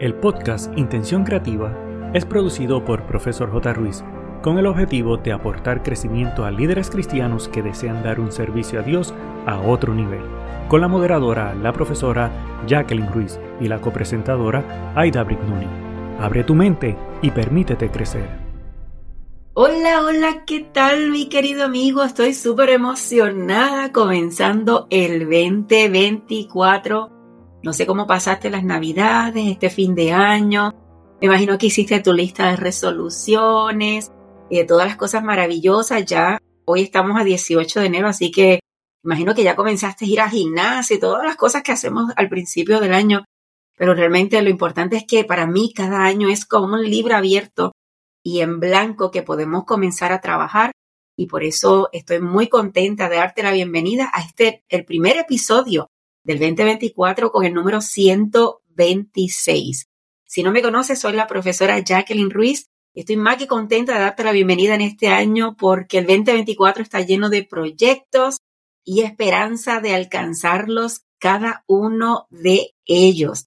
El podcast Intención Creativa es producido por Profesor J. Ruiz con el objetivo de aportar crecimiento a líderes cristianos que desean dar un servicio a Dios a otro nivel, con la moderadora, la profesora Jacqueline Ruiz y la copresentadora Aida Brignoni. Abre tu mente y permítete crecer. Hola, hola, ¿qué tal mi querido amigo? Estoy súper emocionada comenzando el 2024 no sé cómo pasaste las navidades, este fin de año. Me imagino que hiciste tu lista de resoluciones y de todas las cosas maravillosas. Ya hoy estamos a 18 de enero, así que imagino que ya comenzaste a ir al gimnasio y todas las cosas que hacemos al principio del año. Pero realmente lo importante es que para mí cada año es como un libro abierto y en blanco que podemos comenzar a trabajar. Y por eso estoy muy contenta de darte la bienvenida a este, el primer episodio del 2024 con el número 126. Si no me conoces, soy la profesora Jacqueline Ruiz estoy más que contenta de darte la bienvenida en este año porque el 2024 está lleno de proyectos y esperanza de alcanzarlos cada uno de ellos.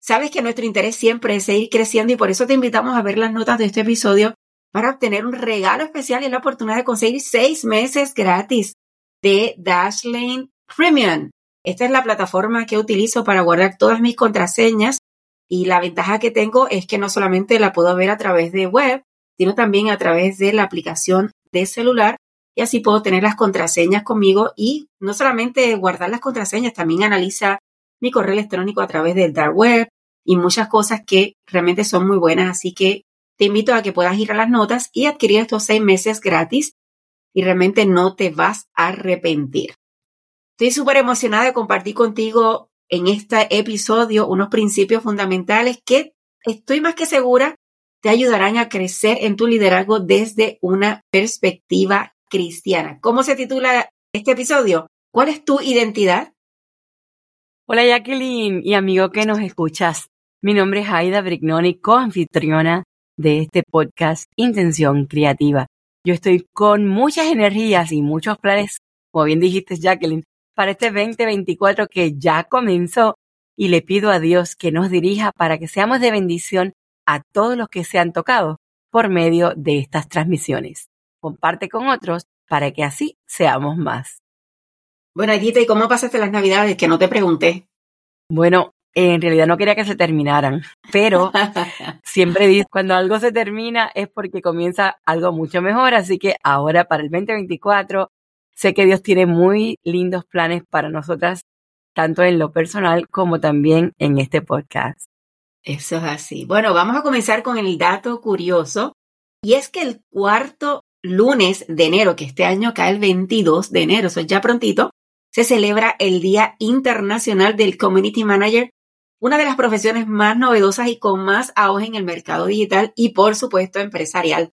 Sabes que nuestro interés siempre es seguir creciendo y por eso te invitamos a ver las notas de este episodio para obtener un regalo especial y la oportunidad de conseguir seis meses gratis de Dashlane Premium. Esta es la plataforma que utilizo para guardar todas mis contraseñas y la ventaja que tengo es que no solamente la puedo ver a través de web, sino también a través de la aplicación de celular y así puedo tener las contraseñas conmigo y no solamente guardar las contraseñas, también analiza mi correo electrónico a través del dark web y muchas cosas que realmente son muy buenas. Así que te invito a que puedas ir a las notas y adquirir estos seis meses gratis y realmente no te vas a arrepentir. Estoy súper emocionada de compartir contigo en este episodio unos principios fundamentales que estoy más que segura te ayudarán a crecer en tu liderazgo desde una perspectiva cristiana. ¿Cómo se titula este episodio? ¿Cuál es tu identidad? Hola Jacqueline y amigo que nos escuchas. Mi nombre es Aida Brignoni, coanfitriona de este podcast Intención Creativa. Yo estoy con muchas energías y muchos planes, como bien dijiste Jacqueline, para este 2024 que ya comenzó y le pido a Dios que nos dirija para que seamos de bendición a todos los que se han tocado por medio de estas transmisiones. Comparte con otros para que así seamos más. Bueno, Edita, ¿y cómo pasaste las navidades? Que no te pregunté. Bueno, en realidad no quería que se terminaran, pero siempre digo, cuando algo se termina es porque comienza algo mucho mejor, así que ahora para el 2024 Sé que Dios tiene muy lindos planes para nosotras, tanto en lo personal como también en este podcast. Eso es así. Bueno, vamos a comenzar con el dato curioso. Y es que el cuarto lunes de enero, que este año cae el 22 de enero, eso es ya prontito, se celebra el Día Internacional del Community Manager, una de las profesiones más novedosas y con más auge en el mercado digital y por supuesto empresarial.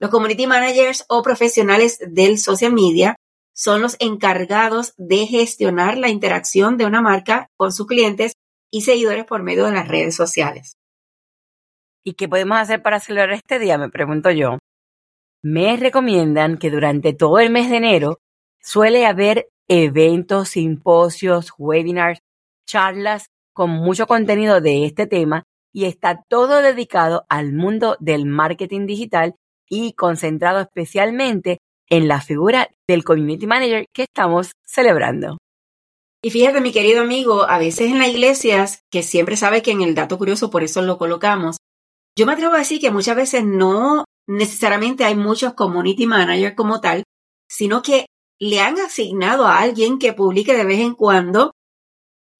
Los community managers o profesionales del social media son los encargados de gestionar la interacción de una marca con sus clientes y seguidores por medio de las redes sociales. ¿Y qué podemos hacer para celebrar este día? Me pregunto yo. Me recomiendan que durante todo el mes de enero suele haber eventos, simposios, webinars, charlas con mucho contenido de este tema y está todo dedicado al mundo del marketing digital y concentrado especialmente en la figura del Community Manager que estamos celebrando. Y fíjate, mi querido amigo, a veces en las iglesias, que siempre sabe que en el dato curioso por eso lo colocamos, yo me atrevo a decir que muchas veces no necesariamente hay muchos community managers como tal, sino que le han asignado a alguien que publique de vez en cuando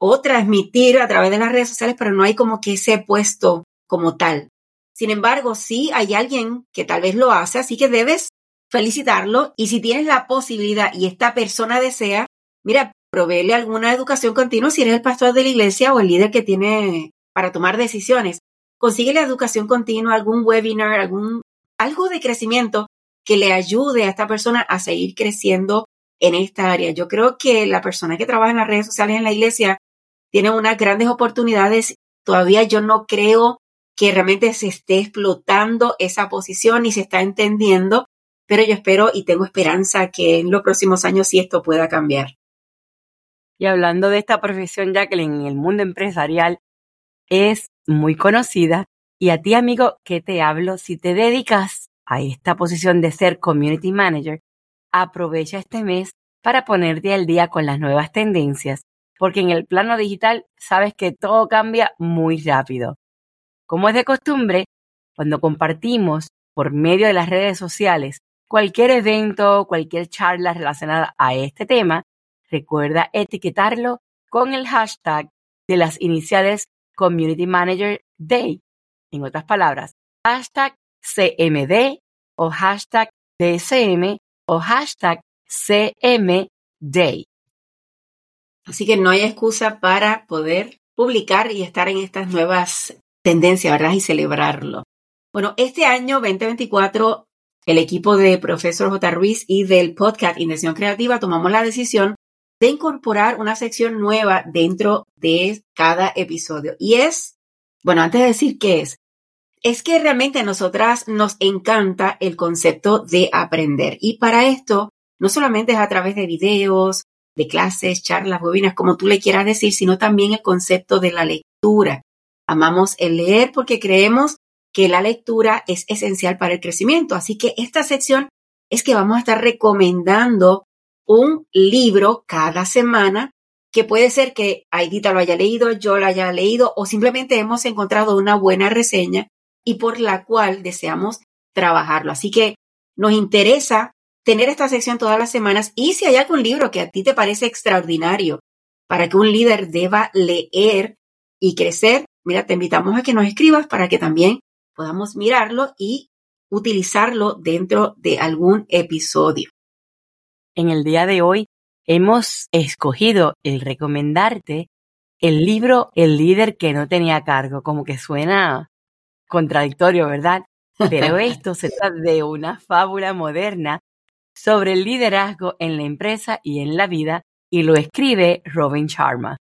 o transmitir a través de las redes sociales, pero no hay como que ese puesto como tal. Sin embargo, sí hay alguien que tal vez lo hace, así que debes felicitarlo y si tienes la posibilidad y esta persona desea, mira, proveerle alguna educación continua si eres el pastor de la iglesia o el líder que tiene para tomar decisiones. Consigue la educación continua, algún webinar, algún algo de crecimiento que le ayude a esta persona a seguir creciendo en esta área. Yo creo que la persona que trabaja en las redes sociales en la iglesia tiene unas grandes oportunidades. Todavía yo no creo que realmente se esté explotando esa posición y se está entendiendo pero yo espero y tengo esperanza que en los próximos años sí esto pueda cambiar. Y hablando de esta profesión, Jacqueline, en el mundo empresarial, es muy conocida. Y a ti, amigo, que te hablo, si te dedicas a esta posición de ser community manager, aprovecha este mes para ponerte al día con las nuevas tendencias, porque en el plano digital sabes que todo cambia muy rápido. Como es de costumbre, cuando compartimos por medio de las redes sociales cualquier evento, cualquier charla relacionada a este tema, recuerda etiquetarlo con el hashtag de las iniciales Community Manager Day. En otras palabras, hashtag CMD o hashtag DSM o hashtag CMDay. Así que no hay excusa para poder publicar y estar en estas nuevas tendencias, ¿verdad? Y celebrarlo. Bueno, este año 2024, el equipo de Profesor J. Ruiz y del podcast Intención Creativa tomamos la decisión de incorporar una sección nueva dentro de cada episodio. Y es, bueno, antes de decir qué es, es que realmente a nosotras nos encanta el concepto de aprender. Y para esto, no solamente es a través de videos, de clases, charlas, webinars, como tú le quieras decir, sino también el concepto de la lectura. Amamos el leer porque creemos que la lectura es esencial para el crecimiento. Así que esta sección es que vamos a estar recomendando un libro cada semana que puede ser que Aidita lo haya leído, yo lo haya leído o simplemente hemos encontrado una buena reseña y por la cual deseamos trabajarlo. Así que nos interesa tener esta sección todas las semanas y si hay algún libro que a ti te parece extraordinario para que un líder deba leer y crecer, mira, te invitamos a que nos escribas para que también podamos mirarlo y utilizarlo dentro de algún episodio. En el día de hoy hemos escogido el recomendarte el libro El líder que no tenía cargo, como que suena contradictorio, ¿verdad? Pero esto se trata de una fábula moderna sobre el liderazgo en la empresa y en la vida y lo escribe Robin Sharma.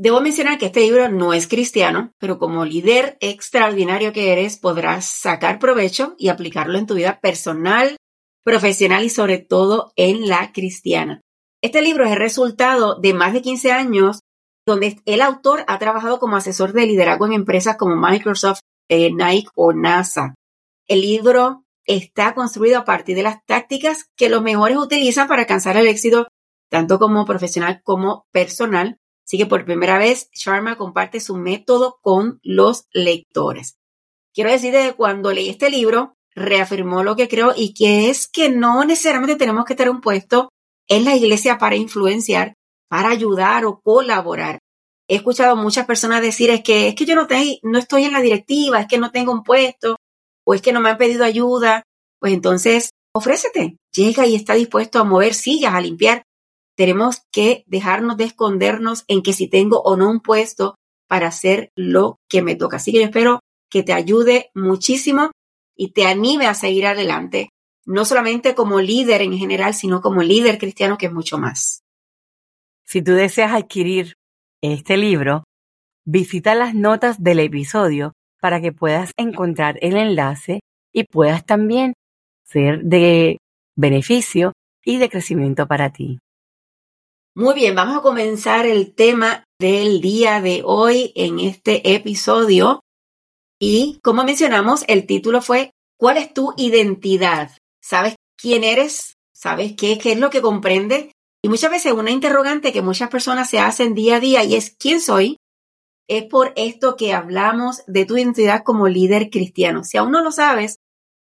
Debo mencionar que este libro no es cristiano, pero como líder extraordinario que eres, podrás sacar provecho y aplicarlo en tu vida personal, profesional y sobre todo en la cristiana. Este libro es el resultado de más de 15 años donde el autor ha trabajado como asesor de liderazgo en empresas como Microsoft, eh, Nike o NASA. El libro está construido a partir de las tácticas que los mejores utilizan para alcanzar el éxito, tanto como profesional como personal. Así que por primera vez, Sharma comparte su método con los lectores. Quiero decir, desde cuando leí este libro, reafirmó lo que creo y que es que no necesariamente tenemos que tener un puesto en la iglesia para influenciar, para ayudar o colaborar. He escuchado a muchas personas decir es que es que yo no, no estoy en la directiva, es que no tengo un puesto, o es que no me han pedido ayuda, pues entonces ofrécete, llega y está dispuesto a mover sillas, a limpiar. Tenemos que dejarnos de escondernos en que si tengo o no un puesto para hacer lo que me toca. Así que yo espero que te ayude muchísimo y te anime a seguir adelante, no solamente como líder en general, sino como líder cristiano, que es mucho más. Si tú deseas adquirir este libro, visita las notas del episodio para que puedas encontrar el enlace y puedas también ser de beneficio y de crecimiento para ti. Muy bien, vamos a comenzar el tema del día de hoy en este episodio. Y como mencionamos, el título fue ¿Cuál es tu identidad? ¿Sabes quién eres? ¿Sabes qué, qué es lo que comprende? Y muchas veces una interrogante que muchas personas se hacen día a día y es ¿quién soy? es por esto que hablamos de tu identidad como líder cristiano. Si aún no lo sabes,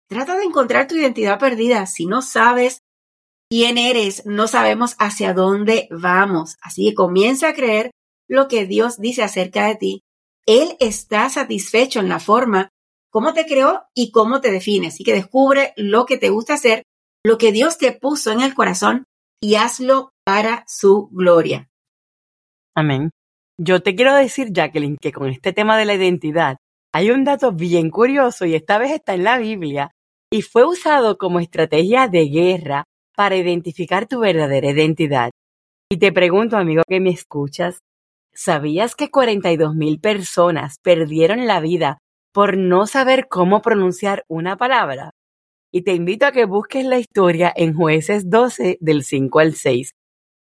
trata de encontrar tu identidad perdida. Si no sabes quién eres, no sabemos hacia dónde vamos. Así que comienza a creer lo que Dios dice acerca de ti. Él está satisfecho en la forma cómo te creó y cómo te define. Así que descubre lo que te gusta hacer, lo que Dios te puso en el corazón y hazlo para su gloria. Amén. Yo te quiero decir, Jacqueline, que con este tema de la identidad hay un dato bien curioso y esta vez está en la Biblia y fue usado como estrategia de guerra para identificar tu verdadera identidad. Y te pregunto, amigo que me escuchas, ¿sabías que 42 mil personas perdieron la vida por no saber cómo pronunciar una palabra? Y te invito a que busques la historia en jueces 12 del 5 al 6.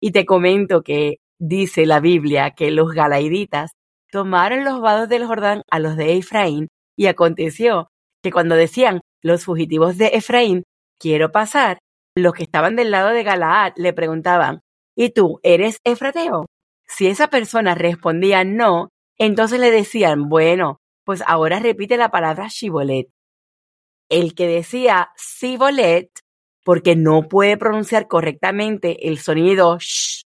Y te comento que dice la Biblia que los galaiditas tomaron los vados del Jordán a los de Efraín, y aconteció que cuando decían los fugitivos de Efraín, quiero pasar, los que estaban del lado de Galaad le preguntaban, ¿y tú eres Efrateo? Si esa persona respondía no, entonces le decían, bueno, pues ahora repite la palabra Shibolet. El que decía Sibolet, porque no puede pronunciar correctamente el sonido sh,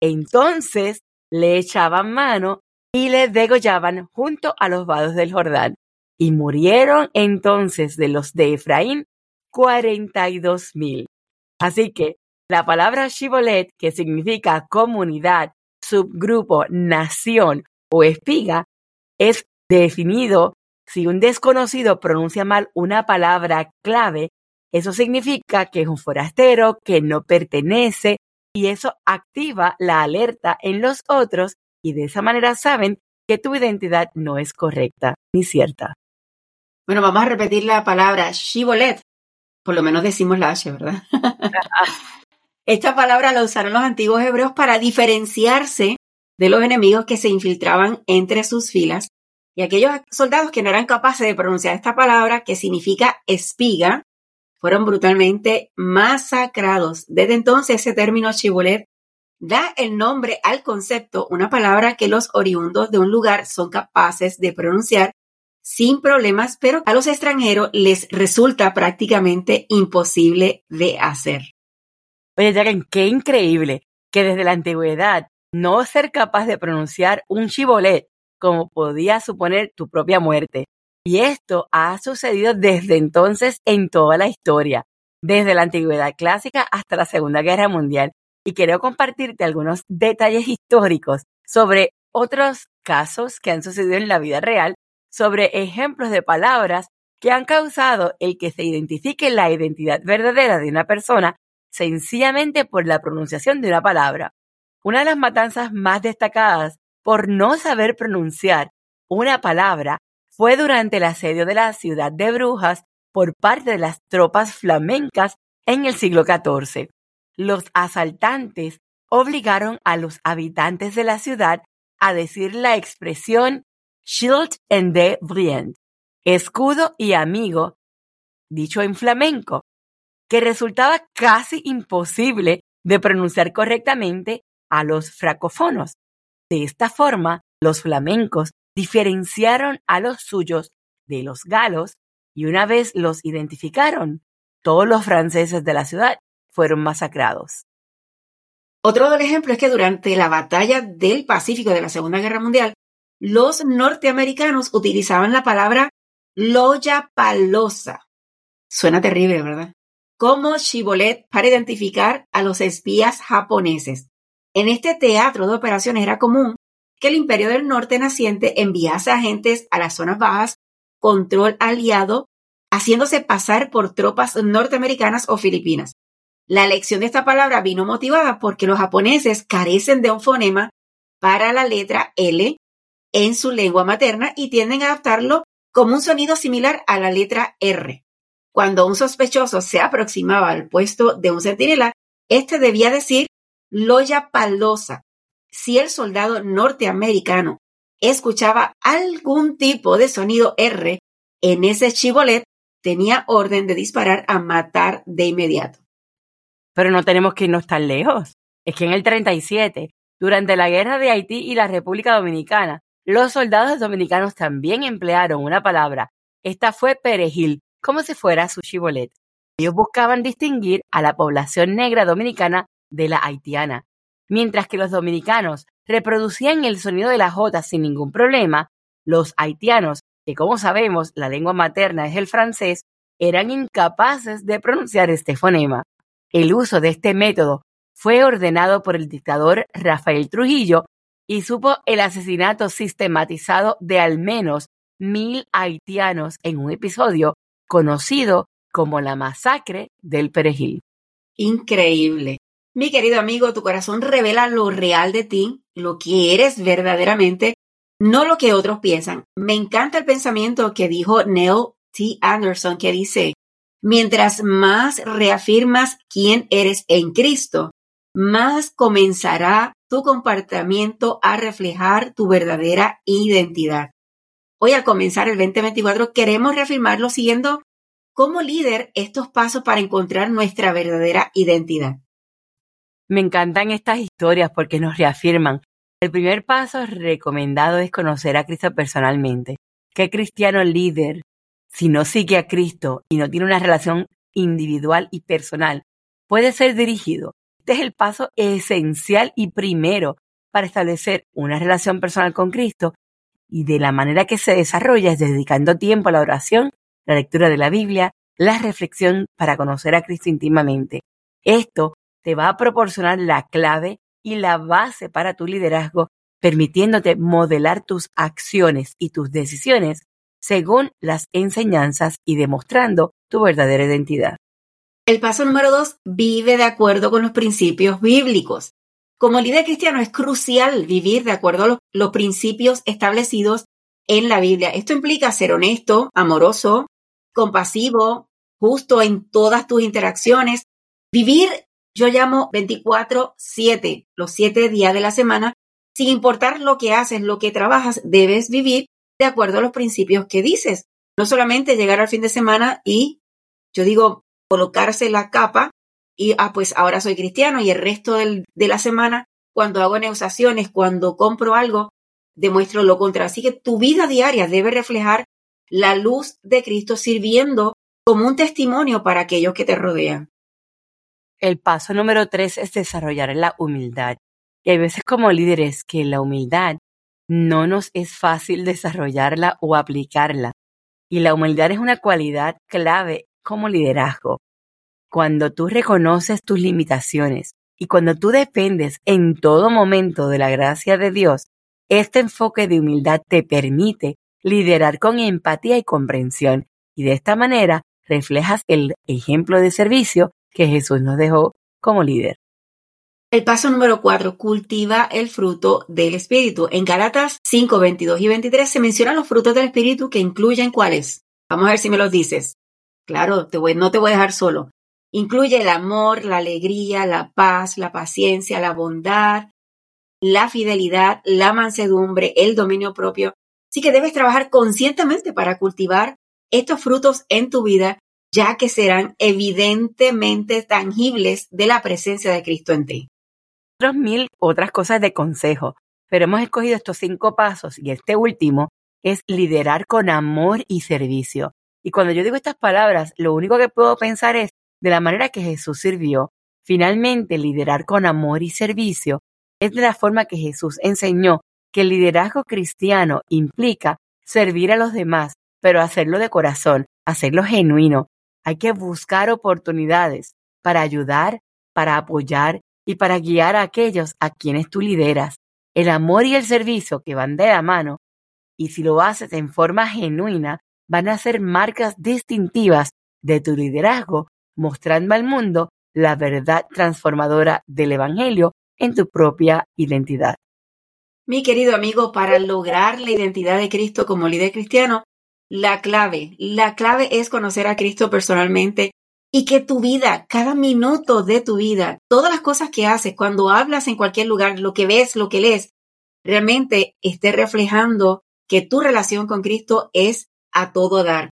entonces le echaban mano y le degollaban junto a los vados del Jordán. Y murieron entonces de los de Efraín cuarenta y dos mil. Así que la palabra Shibolet, que significa comunidad, subgrupo, nación o espiga, es definido si un desconocido pronuncia mal una palabra clave, eso significa que es un forastero, que no pertenece, y eso activa la alerta en los otros y de esa manera saben que tu identidad no es correcta ni cierta. Bueno, vamos a repetir la palabra shibolet. Por lo menos decimos la H, ¿verdad? Esta palabra la usaron los antiguos hebreos para diferenciarse de los enemigos que se infiltraban entre sus filas y aquellos soldados que no eran capaces de pronunciar esta palabra, que significa espiga, fueron brutalmente masacrados. Desde entonces ese término shibolet da el nombre al concepto, una palabra que los oriundos de un lugar son capaces de pronunciar sin problemas, pero a los extranjeros les resulta prácticamente imposible de hacer. Oye, Jaren, qué increíble que desde la antigüedad no ser capaz de pronunciar un chivolet como podía suponer tu propia muerte. Y esto ha sucedido desde entonces en toda la historia, desde la antigüedad clásica hasta la Segunda Guerra Mundial. Y quiero compartirte algunos detalles históricos sobre otros casos que han sucedido en la vida real sobre ejemplos de palabras que han causado el que se identifique la identidad verdadera de una persona sencillamente por la pronunciación de una palabra. Una de las matanzas más destacadas por no saber pronunciar una palabra fue durante el asedio de la ciudad de Brujas por parte de las tropas flamencas en el siglo XIV. Los asaltantes obligaron a los habitantes de la ciudad a decir la expresión Shield and de Brient, escudo y amigo, dicho en flamenco, que resultaba casi imposible de pronunciar correctamente a los fracofonos. De esta forma, los flamencos diferenciaron a los suyos de los galos y una vez los identificaron, todos los franceses de la ciudad fueron masacrados. Otro ejemplo es que durante la batalla del Pacífico de la Segunda Guerra Mundial, los norteamericanos utilizaban la palabra loya palosa. Suena terrible, ¿verdad? Como shibolet para identificar a los espías japoneses. En este teatro de operaciones era común que el Imperio del Norte naciente enviase agentes a las zonas bajas, control aliado, haciéndose pasar por tropas norteamericanas o filipinas. La elección de esta palabra vino motivada porque los japoneses carecen de un fonema para la letra L en su lengua materna y tienden a adaptarlo como un sonido similar a la letra R. Cuando un sospechoso se aproximaba al puesto de un centinela, éste debía decir loya palosa. Si el soldado norteamericano escuchaba algún tipo de sonido R en ese chivolet, tenía orden de disparar a matar de inmediato. Pero no tenemos que irnos tan lejos. Es que en el 37, durante la guerra de Haití y la República Dominicana, los soldados dominicanos también emplearon una palabra. Esta fue perejil, como si fuera su chivolet. Ellos buscaban distinguir a la población negra dominicana de la haitiana. Mientras que los dominicanos reproducían el sonido de la J sin ningún problema, los haitianos, que como sabemos la lengua materna es el francés, eran incapaces de pronunciar este fonema. El uso de este método fue ordenado por el dictador Rafael Trujillo y supo el asesinato sistematizado de al menos mil haitianos en un episodio conocido como la masacre del perejil. Increíble. Mi querido amigo, tu corazón revela lo real de ti, lo que eres verdaderamente, no lo que otros piensan. Me encanta el pensamiento que dijo Neil T. Anderson, que dice, mientras más reafirmas quién eres en Cristo, más comenzará tu comportamiento a reflejar tu verdadera identidad. Hoy al comenzar el 2024 queremos reafirmarlo siguiendo como líder estos pasos para encontrar nuestra verdadera identidad. Me encantan estas historias porque nos reafirman. El primer paso recomendado es conocer a Cristo personalmente. ¿Qué cristiano líder, si no sigue a Cristo y no tiene una relación individual y personal, puede ser dirigido? Este es el paso esencial y primero para establecer una relación personal con Cristo y de la manera que se desarrolla es dedicando tiempo a la oración, la lectura de la Biblia, la reflexión para conocer a Cristo íntimamente. Esto te va a proporcionar la clave y la base para tu liderazgo, permitiéndote modelar tus acciones y tus decisiones según las enseñanzas y demostrando tu verdadera identidad. El paso número dos, vive de acuerdo con los principios bíblicos. Como líder cristiano es crucial vivir de acuerdo a los, principios establecidos en la Biblia. Esto implica ser honesto, amoroso, compasivo, justo en todas tus interacciones, vivir yo llamo 24-7, los siete días de la semana, sin importar lo que haces, lo que trabajas, debes vivir de acuerdo a los principios que dices. No solamente llegar al fin de semana y, yo digo, colocarse la capa y, ah, pues ahora soy cristiano y el resto de la semana, cuando hago negociaciones, cuando compro algo, demuestro lo contrario. Así que tu vida diaria debe reflejar la luz de Cristo sirviendo como un testimonio para aquellos que te rodean. El paso número tres es desarrollar la humildad. Y hay veces como líderes que la humildad no nos es fácil desarrollarla o aplicarla. Y la humildad es una cualidad clave como liderazgo. Cuando tú reconoces tus limitaciones y cuando tú dependes en todo momento de la gracia de Dios, este enfoque de humildad te permite liderar con empatía y comprensión y de esta manera reflejas el ejemplo de servicio que Jesús nos dejó como líder. El paso número cuatro, cultiva el fruto del Espíritu. En Galatas 5, 22 y 23 se mencionan los frutos del Espíritu que incluyen cuáles. Vamos a ver si me los dices. Claro, no te voy a dejar solo. Incluye el amor, la alegría, la paz, la paciencia, la bondad, la fidelidad, la mansedumbre, el dominio propio. Así que debes trabajar conscientemente para cultivar estos frutos en tu vida ya que serán evidentemente tangibles de la presencia de Cristo en ti. Otros mil otras cosas de consejo, pero hemos escogido estos cinco pasos y este último es liderar con amor y servicio. Y cuando yo digo estas palabras, lo único que puedo pensar es de la manera que Jesús sirvió. Finalmente, liderar con amor y servicio es de la forma que Jesús enseñó que el liderazgo cristiano implica servir a los demás, pero hacerlo de corazón, hacerlo genuino, hay que buscar oportunidades para ayudar, para apoyar y para guiar a aquellos a quienes tú lideras. El amor y el servicio que van de la mano, y si lo haces en forma genuina, van a ser marcas distintivas de tu liderazgo, mostrando al mundo la verdad transformadora del Evangelio en tu propia identidad. Mi querido amigo, para lograr la identidad de Cristo como líder cristiano, la clave, la clave es conocer a Cristo personalmente y que tu vida, cada minuto de tu vida, todas las cosas que haces, cuando hablas en cualquier lugar, lo que ves, lo que lees, realmente esté reflejando que tu relación con Cristo es a todo dar.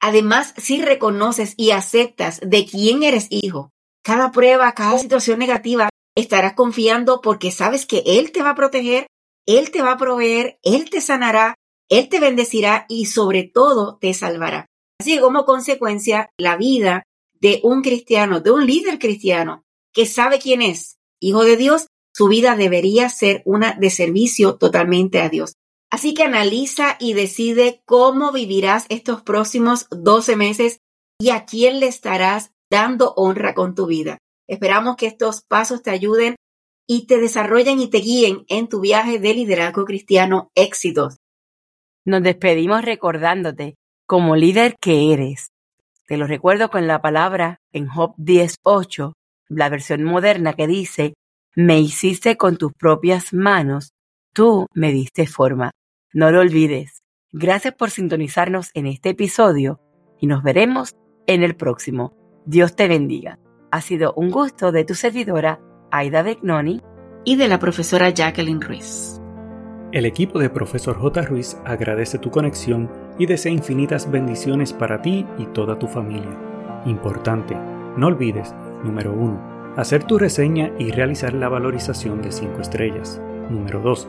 Además, si reconoces y aceptas de quién eres hijo, cada prueba, cada situación negativa, estarás confiando porque sabes que Él te va a proteger, Él te va a proveer, Él te sanará, él te bendecirá y sobre todo te salvará. Así que como consecuencia, la vida de un cristiano, de un líder cristiano que sabe quién es, hijo de Dios, su vida debería ser una de servicio totalmente a Dios. Así que analiza y decide cómo vivirás estos próximos 12 meses y a quién le estarás dando honra con tu vida. Esperamos que estos pasos te ayuden y te desarrollen y te guíen en tu viaje de liderazgo cristiano éxitos. Nos despedimos recordándote como líder que eres. Te lo recuerdo con la palabra en Job 10.8, la versión moderna que dice, me hiciste con tus propias manos, tú me diste forma. No lo olvides. Gracias por sintonizarnos en este episodio y nos veremos en el próximo. Dios te bendiga. Ha sido un gusto de tu servidora, Aida Begnoni y de la profesora Jacqueline Ruiz. El equipo de Profesor J. Ruiz agradece tu conexión y desea infinitas bendiciones para ti y toda tu familia. Importante, no olvides, número 1, hacer tu reseña y realizar la valorización de 5 estrellas. Número 2,